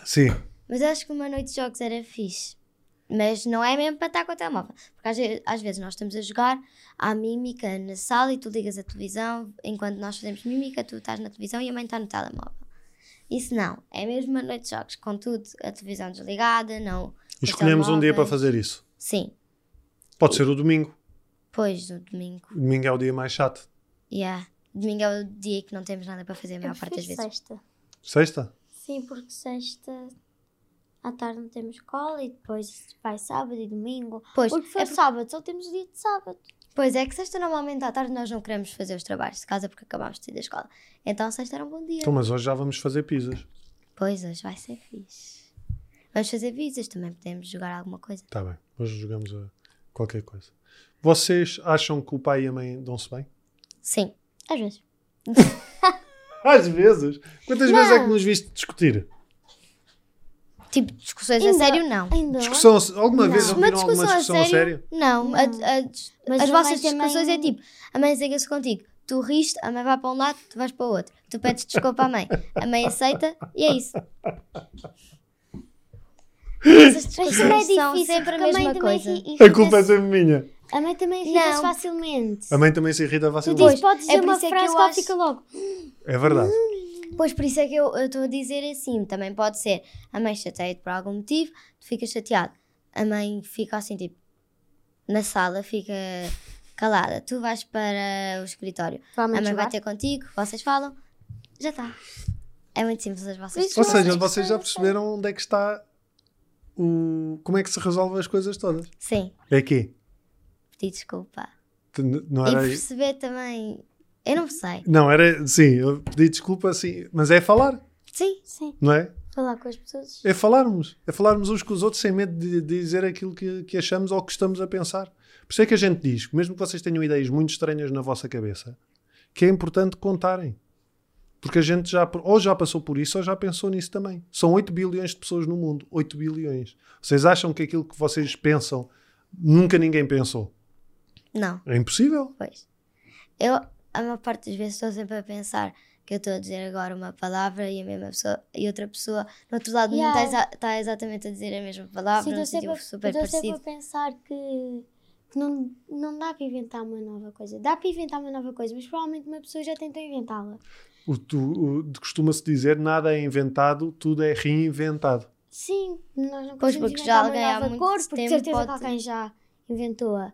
Sim. Mas acho que uma noite de jogos era fixe. Mas não é mesmo para estar com o telemóvel. Porque às vezes, às vezes nós estamos a jogar, há mímica na sala e tu ligas a televisão. Enquanto nós fazemos mímica, tu estás na televisão e a mãe está no telemóvel. Isso não. É mesmo uma noite de jogos, com tudo, a televisão desligada, não. Os escolhemos um dia para fazer isso. Sim. Pode ser o domingo. Pois, no domingo. O domingo é o dia mais chato. Yeah. Domingo é o dia que não temos nada para fazer a maior parte das vezes. sexta. Sexta? Sim, porque sexta à tarde não temos escola e depois vai sábado e domingo. Pois, Porque foi é por- sábado, só temos o dia de sábado. Pois é que sexta normalmente à tarde nós não queremos fazer os trabalhos de casa porque acabámos de sair da escola. Então sexta era um bom dia. Então, mas hoje já vamos fazer pizzas. Pois, hoje vai ser fixe. Vamos fazer visas, também podemos jogar alguma coisa. Está bem. Hoje jogamos a qualquer coisa. Vocês acham que o pai e a mãe dão-se bem? Sim. Às vezes. [laughs] Às vezes. Quantas vezes é que nos viste discutir? Tipo, discussões a Ainda- sério, não. Ainda. Discussão, alguma Não. vez Uma ouviram alguma discussão a discussão a sério? sério? Não. a- a- as a vossas mãe também- discussões é tipo, a mãe zanga-se contigo, tu riste, a mãe vai para um lado, tu vais para o outro. Tu pedes desculpa à mãe, a mãe aceita e é isso. [laughs] Essas é discussões difícil, são sempre a a mesma coisa. A culpa é sempre minha. A mãe também irrita-se Não. facilmente. A mãe também se irrita Tu facilmente. dizes, podes é dizer por uma isso é que frase eu que ela acho- fica logo. É verdade. Pois por isso é que eu eu estou a dizer assim, também pode ser a mãe chateia-te por algum motivo, tu ficas chateado, a mãe fica assim tipo na sala, fica calada, tu vais para o escritório, a mãe vai ter contigo, vocês falam, já está. É muito simples as vossas Isso Ou seja, vocês já perceberam onde é que está o. Como é que se resolve as coisas todas? Sim, É aqui. Pedir desculpa. Não E era aí. perceber também, eu não sei. Não, era. Sim, eu pedi desculpa, sim. Mas é falar, Sim, Sim, não é? falar com as pessoas. É falarmos. É falarmos uns com os outros sem medo de, de dizer aquilo que, que achamos ou que estamos a pensar. Por isso é que a gente diz, mesmo que vocês tenham ideias muito estranhas na vossa cabeça, que é importante contarem. Porque a gente já, ou já passou por isso ou já pensou nisso também. São 8 bilhões de pessoas no mundo. 8 bilhões. Vocês acham que aquilo que vocês pensam nunca ninguém pensou? Não. É impossível. Pois. Eu, a maior parte das vezes, estou sempre a pensar que eu estou a dizer agora uma palavra e a mesma pessoa e outra pessoa no outro lado não Yeah. está, exa- está exatamente a dizer a mesma palavra, Sim, estou sempre, super estou sempre a pensar que, que não, não dá para inventar uma nova coisa. Dá para inventar uma nova coisa, mas provavelmente uma pessoa já tentou inventá-la. O, tu- o- costuma-se dizer nada é inventado, tudo é reinventado. Sim, nós não Pois, podemos porque já inventar alguém uma há nova muito cor, porque de tempo certeza que pode- alguém já inventou-a.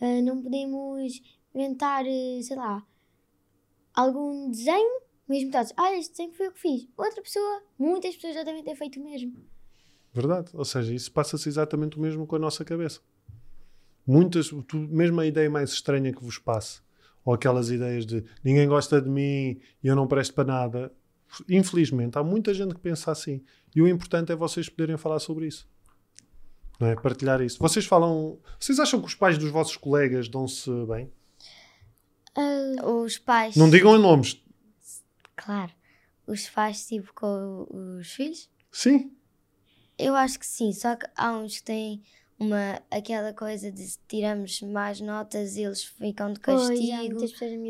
Ah, não podemos inventar, eh, sei lá, algum desenho, mesmo todos. Ah, este desenho foi eu que fiz. Outra pessoa, muitas pessoas já devem ter feito o mesmo. Verdade. Ou seja, isso passa-se exatamente o mesmo com a nossa cabeça. Muitas, tu- mesmo a ideia mais estranha que vos passe, ou aquelas ideias de ninguém gosta de mim e eu não presto para nada, Infelizmente, há muita gente que pensa assim. E o importante é vocês poderem falar sobre isso. Não é? Partilhar isso. Vocês falam. Vocês acham que os pais dos vossos colegas dão-se bem? Ah, Os pais. Não digam nomes. Claro. Os pais, tipo, com os filhos? Sim. Eu acho que sim, só que há uns que têm uma, aquela coisa de se tiramos mais notas e eles ficam de castigo.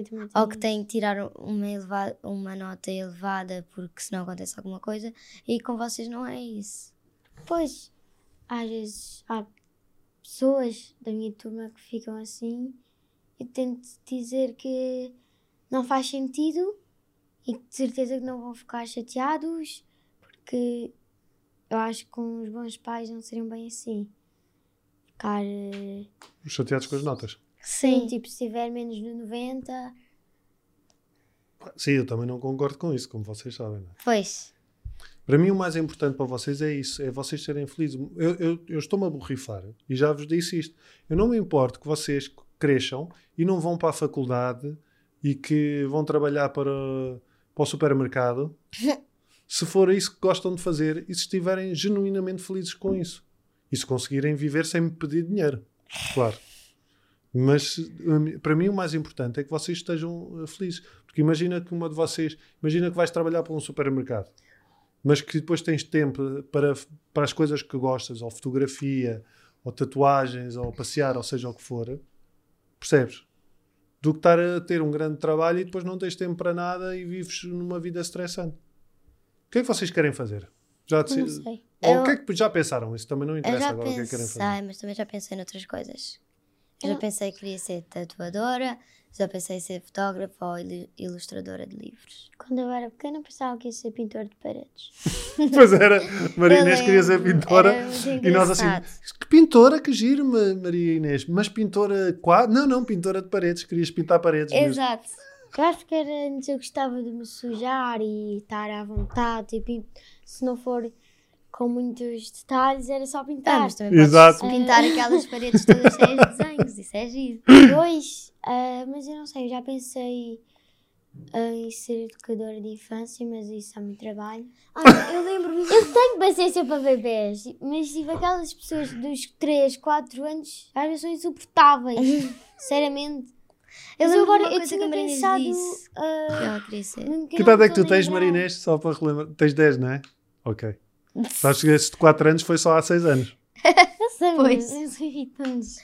turma Ou que têm que tirar uma, eleva- uma nota elevada porque senão acontece alguma coisa. E com vocês não é isso. Pois, às vezes há pessoas da minha turma que ficam assim e tento dizer que não faz sentido e de certeza que não vão ficar chateados porque eu acho que com os bons pais não seriam bem assim. Ficar eh, Chateados com as notas. sim, tipo, se tiver menos de 90, Sim, eu também não concordo com isso, como vocês sabem. não é? Pois. Para mim, o mais importante para vocês é isso: é vocês serem felizes. Eu, eu, eu estou-me a borrifar e já vos disse isto. Eu não me importo que vocês cresçam e não vão para a faculdade e que vão trabalhar para, para o supermercado [laughs] se for isso que gostam de fazer e se estiverem genuinamente felizes com isso. E se conseguirem viver sem me pedir dinheiro. Claro. Mas para mim o mais importante é que vocês estejam eh, felizes. Porque imagina que uma de vocês, imagina que vais trabalhar para um supermercado, mas que depois tens tempo para, para as coisas que gostas, ou fotografia, ou tatuagens, ou passear, ou seja o que for, percebes? Do que estar a ter um grande trabalho e depois não tens tempo para nada e vives numa vida estressante. O que é que vocês querem fazer? Já não decidi- sei. Ou Eu- o que é que já pensaram? Isso também não interessa agora o que é que querem fazer. pensei, mas também já pensei noutras coisas. Eu já pensei que queria ser tatuadora, já pensei em ser fotógrafa ou ilustradora de livros. Quando eu era pequena pensava que ia ser pintor de paredes. [laughs] Pois era, Maria Eu Inês queria ser lembro, pintora e nós assim, que pintora, que giro, Ma- Maria Inês, mas pintora quadro? Não, não, pintora de paredes, querias pintar paredes mesmo. Exato. Eu acho que era antes eu gostava de me sujar e estar à vontade. Tipo, se não for com muitos detalhes, era só Ah, pintar. mas também podes Exato. pintar aquelas paredes todas cheias de desenhos, isso é giro. Dois, ah, mas eu não sei, eu já pensei ah, em ser educadora de infância, mas isso é muito trabalho. Ah, eu lembro-me. Eu tenho paciência para bebês, mas tipo, aquelas pessoas dos 3, 4 anos às vezes são insuportáveis. [laughs] Sinceramente. Eu lembro agora eu tinha que pensado. disse. ah, que ela queria ser. Que idade é que tu tens, lembrar. Maria Inês? Só para relembrar. Tens 10, não é? Ok. [laughs] Sabes que esses de 4 anos foi só há 6 anos. Eu sei, Pois. mas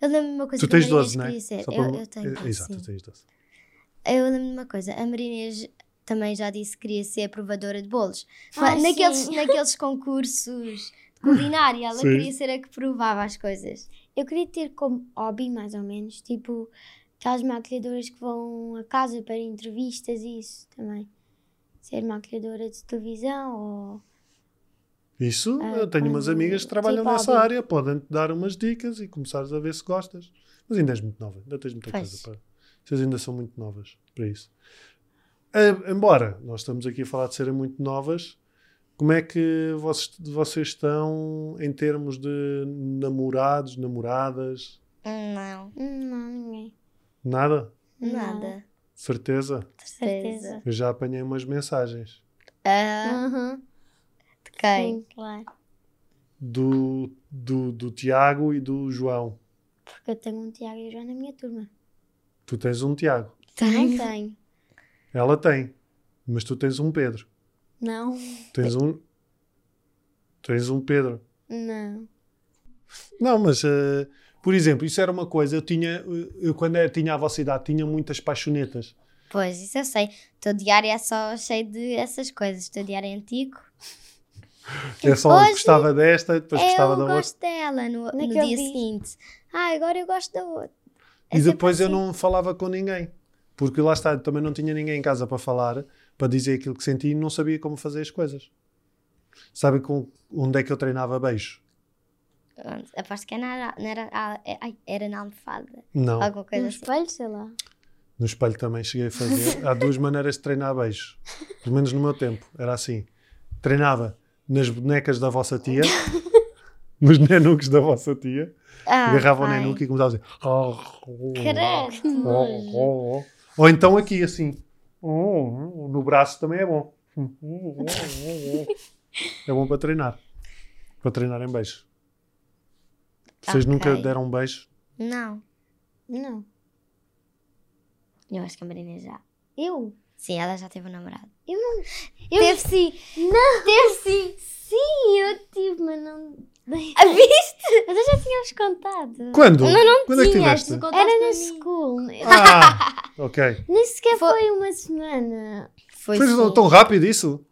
eu lembro-me de uma coisa Tu que a tens Maria 12, Inês não é? ser. Eu, para- eu tenho, Eh, Exato, sim. tu tens 12. Eu lembro-me de uma coisa, a Maria Inês também já disse que queria ser provadora de bolos. Ah, naqueles, sim. naqueles [laughs] concursos de culinária, ela Sim. queria ser a que provava as coisas. Eu queria ter como hobby, mais ou menos, tipo aquelas maquilhadoras que vão a casa para entrevistas e isso também. Ser maquilhadora de televisão ou. Isso, Ah, eu tenho umas amigas que trabalham tipo nessa hobby. área, podem-te dar umas dicas e começares a ver se gostas. Mas ainda és muito nova, ainda tens muita Pois. coisa para. Vocês ainda são muito novas para isso. Ah, embora nós estamos aqui a falar de serem muito novas, como é que vocês, vocês estão em termos de namorados, namoradas? Não, Não, ninguém. Nada? nada. Certeza? Certeza. Eu já apanhei umas mensagens Ah, Aham. de quem? Sim, claro. do, do, do Tiago e do João. Porque eu tenho um Tiago e o João na minha turma. Tu tens um Tiago, Não tenho. ela tem, mas tu tens um Pedro. Não. Tens um. Tens um Pedro. Não. Não, mas, eh, por exemplo, isso era uma coisa. Eu tinha, eh, eu quando eu tinha a vossa idade, tinha muitas paixonetas. Pois, isso eu sei. O teu diário é só cheio de essas coisas. O teu diário é antigo. Eu só Hoje gostava desta, depois gostava eu da outra. gosto dela no, no Naquele dia dia. seguinte. Ah, agora eu gosto da outra. É E depois eu assim. não falava com ninguém. Porque lá está, eu também não tinha ninguém em casa para falar, para dizer aquilo que senti e não sabia como fazer as coisas. Sabem com, onde é que eu treinava beijo? Pronto, Aposto que é na, não era, ah, é- ai, era na almofada. Não. Alguma coisa No assim. espelho, sei lá. No espelho também cheguei a fazer. [laughs] Há duas maneiras de treinar beijo. Pelo menos no meu tempo. Era assim. Treinava nas bonecas da vossa tia, [laughs] nos nenuques da vossa tia. Ah, agarrava o pai. nenuque e começava a dizer. Credo. Ou então aqui assim. Oh, no braço também é bom. [laughs] É bom para treinar. Para treinar em beijo. Vocês Ok. nunca deram um beijo? Não. Não. Eu acho que a Marina já. Eu? Sim, ela já teve um namorado. Eu não. Eu... Teve sim. Não! Teve sim. Sim, eu tive, mas não. A viste? Mas eu já tinha-vos contado. Quando? Não, não Quando é que tinhas, tiveste? Era na school. Ah, ok. Nem sequer Foi- foi uma semana. Foi, Foi sim. tão rápido isso?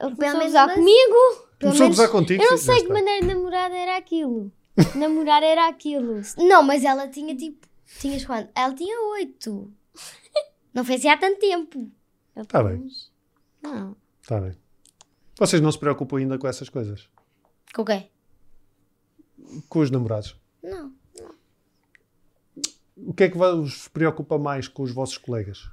Ele Pelo começou a menos usar comigo. Começou a gozar contigo? Eu não sei que maneira de namorar era aquilo. Namorar era aquilo. Não, mas ela tinha tipo. Tinhas quanto? Ela tinha oito. Não foi assim há tanto tempo. Tá bem. Não. Está bem. Vocês não se preocupam ainda com essas coisas? Com o quê? Com os namorados? Não. O que é que vos preocupa mais com os vossos colegas?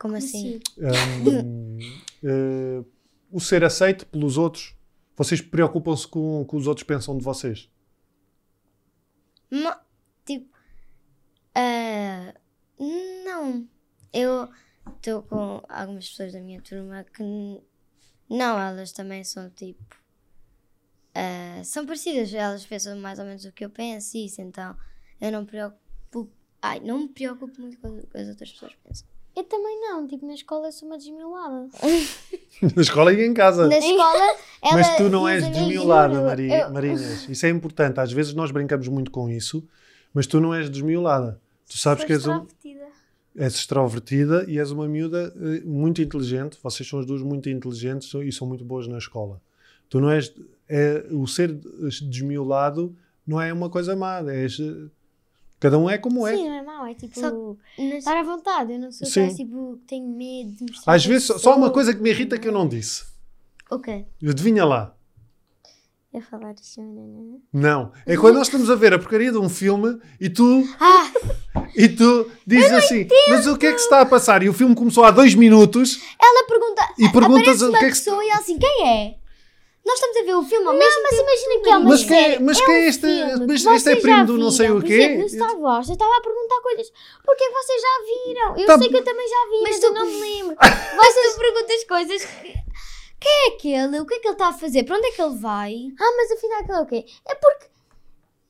Como assim? Hum, eh, o ser aceito pelos outros? Vocês preocupam-se com o que os outros pensam de vocês? Tipo. ah, não. Eu estou com algumas pessoas da minha turma que. Não, elas também são tipo. ah, são parecidas, elas pensam mais ou menos o que eu penso, isso, então eu não me preocupo. Ai, não me preocupo muito com o que as outras pessoas pensam. Eu também não. Tipo, na escola sou uma desmiolada. [laughs] Na escola e em casa. Na escola, ela. Mas tu não és desmiolada, juro, Mari, eu- Marinhas. Isso é importante. Às vezes nós brincamos muito com isso, mas tu não és desmiolada. Tu sabes Sou que és, um, extrovertida. és extrovertida e és uma miúda eh, muito inteligente. Vocês são as duas muito inteligentes e são muito boas na escola. Tu não és. É, o ser desmiolado não é uma coisa má. És, eh, cada um é como é. Sim, não é mau. É tipo. Só- Estar à vontade. Eu não sou Sim. tipo que tenho medo de mostrar. Às vezes, só uma coisa que me irrita que eu não disse. O quê? Adivinha lá. Eu falar isso, não, Não. É quando nós estamos a ver a porcaria de um filme e tu. Ah! E tu dizes assim, mas o que é que se está a passar? E o filme começou há dois minutos Ela pergunta. e perguntas o que é que se. pessoa e ela assim, quem é? Nós estamos a ver o filme ao mesmo mas tempo. imagina que é uma Mas série. mas é quem um é este? filme Mas que este é primo do não sei viram. o quê? exemplo, no Star Wars, eu estava a perguntar coisas. Porque vocês já viram? Eu Tá- sei que eu também já vi, mas, Mas eu tu- não me lembro. [laughs] Vocês perguntas coisas. que- Quem é aquele? O que é que ele está a fazer? Para onde é que ele vai? Ah, mas afinal aquilo é o quê? É porque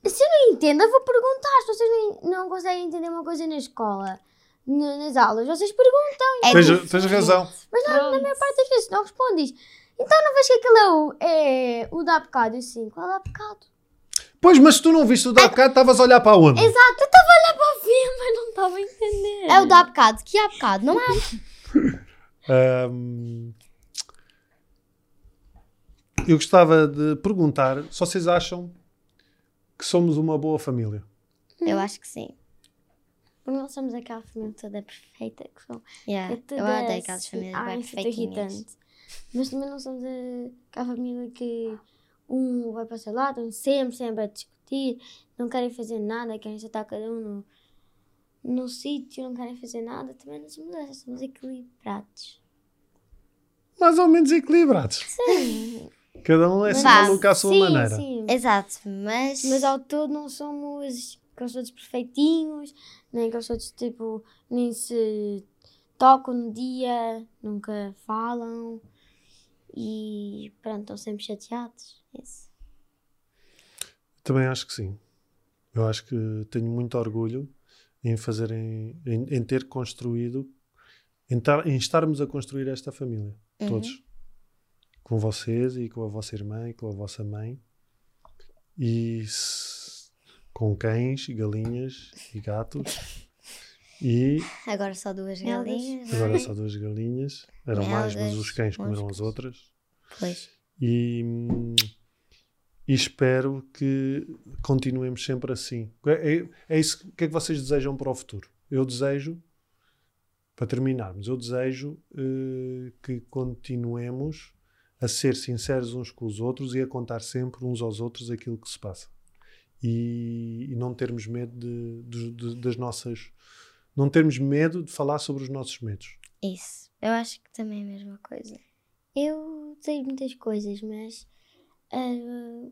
se eu não entendo, eu vou perguntar. Se vocês não, não conseguem entender uma coisa na escola, na- nas aulas, vocês perguntam. É Tens, tens razão. Mas na, na maior parte das vezes não respondes. Então não vejo que aquilo é o, é o da bocado. Eu sim, qual é o bocado? Pois, mas tu não viste o da bocado, estavas a olhar para onde? Exato, eu estava a olhar para o filme, [laughs] mas não estava a entender. É o da bocado. Que há bocado? Não há. Ahm, eu gostava de perguntar se vocês acham que somos uma boa família. Eu acho que sim. Porque nós somos aquela família toda perfeita que são. Yeah. É Eu odeio assim. aquelas famílias Ai, bem é perfeitinhas. Mas também não somos a- aquela família que um vai para o seu lado, um sempre, sempre a discutir, não querem fazer nada, querem só estar cada um no, no sítio, não querem fazer nada. Também não somos essas, somos equilibrados. Mais ou menos equilibrados. Sim. [laughs] Cada um é assim Mas- maluco à sua sim, maneira. Sim. Exato, mas. Mas ao todo não somos aqueles todos perfeitinhos, nem aqueles todos tipo, nem se tocam no dia, nunca falam e pronto, estão sempre chateados. Isso. Também acho que sim. Eu acho que tenho muito orgulho em fazerem, em, em ter construído, em, tar- em estarmos a construir esta família, Uhum. todos, com vocês e com a vossa irmã e com a vossa mãe, e se- com cães, galinhas e gatos, [laughs] e Agora só duas galinhas. não agora é? só duas galinhas, eram mais, mas os cães comeram as outras. Pois. e, e espero que continuemos sempre assim. É, é- é isso. O que é que vocês desejam para o futuro? Eu desejo, para terminarmos, eu desejo eh, que continuemos a ser sinceros uns com os outros e a contar sempre uns aos outros aquilo que se passa. E, e não termos medo de, de- de- das nossas. Não termos medo de falar sobre os nossos medos. Isso. Eu acho que também é a mesma coisa. Eu sei muitas coisas, mas ah,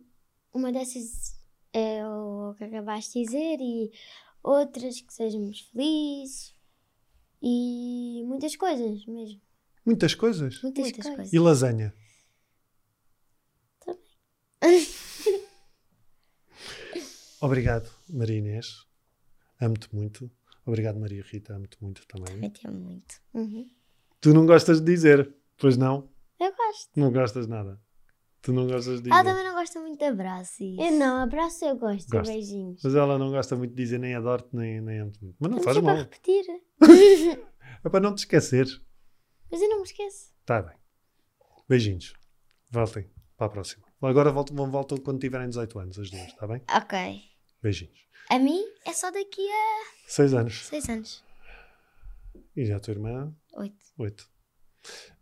uma dessas é o que acabaste de dizer e outras que sejamos felizes e muitas coisas mesmo. Muitas coisas. Muitas, Muitas coisas. coisas. E lasanha? [laughs] Obrigado, Maria Inês. Amo-te muito. Obrigado, Maria Rita. Amo-te muito também. Também te amo muito. Uhum. Tu não gostas de dizer, pois não? Eu gosto. Não gostas nada. Tu não gostas de dizer. Ela também não gosta muito de abraços. Eu não, abraço eu gosto, Gosto. beijinhos. Mas ela não gosta muito de dizer nem adoro-te, nem, nem amo-te muito. Mas não Estamos faz sempre a mal. repetir. [laughs] É para não te esqueceres. Mas eu não me esqueço. Tá bem. Beijinhos. Voltem para a próxima. Agora voltam, vão voltam quando tiverem 18 anos, as duas, está bem? Ok. Beijinhos. A mim é só daqui a Seis anos. seis anos. E já a tua irmã, Oito. oito.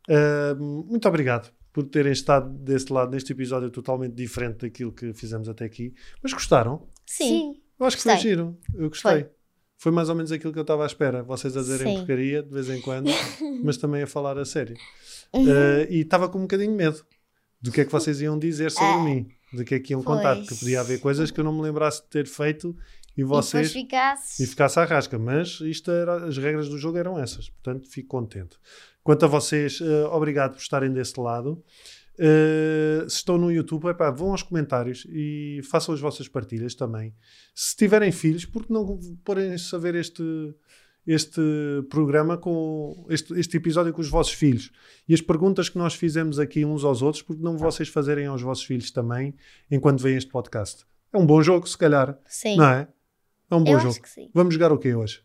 Ah, muito obrigado por terem estado desse lado neste episódio totalmente diferente daquilo que fizemos até aqui. Mas gostaram? Sim. Eu acho que foi Gostei. giro. Eu gostei. Foi. Foi. mais ou menos aquilo que eu estava à espera. Vocês a dizerem Sim. porcaria de vez em quando, [laughs] mas também a falar a sério. Uhum. Ah, e estava com um bocadinho de medo do que é que vocês iam dizer sobre Ah, mim, do que é que iam contar, pois. porque podia haver coisas que eu não me lembrasse de ter feito e E vocês depois ficasses. e ficasse à rasca, mas isto era, as regras do jogo eram essas, portanto fico contente. Quanto a vocês, eh, obrigado por estarem desse lado. Eh, se estão no YouTube, epá, vão aos comentários e façam as vossas partilhas também. Se tiverem filhos, porque não porem-se a ver este, este programa com este, este episódio com os vossos filhos e as perguntas que nós fizemos aqui uns aos outros, porque não vocês fazerem aos vossos filhos também enquanto veem este podcast. É um bom jogo, se calhar, Sim. não é? É um bom Eu jogo. acho que sim. Vamos jogar o que hoje?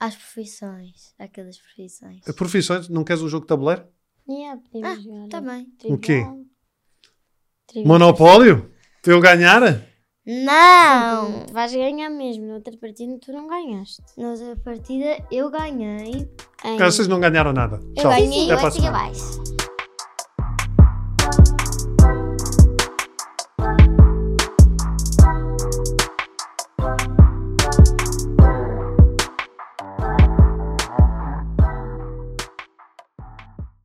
Às profissões. Aquelas profissões. Profissões? Não queres um jogo de tabuleiro? Yeah, podemos Ah, jogar. tá bem. Trivial. O quê? Trivial. Monopólio? Para eu ganhar? Não! Tu vais ganhar mesmo. Na outra partida tu não ganhaste. Na outra partida eu ganhei. Em... Cara, vocês não ganharam nada. Eu Tchau. ganhei Até para a elétrica semana. abaixo.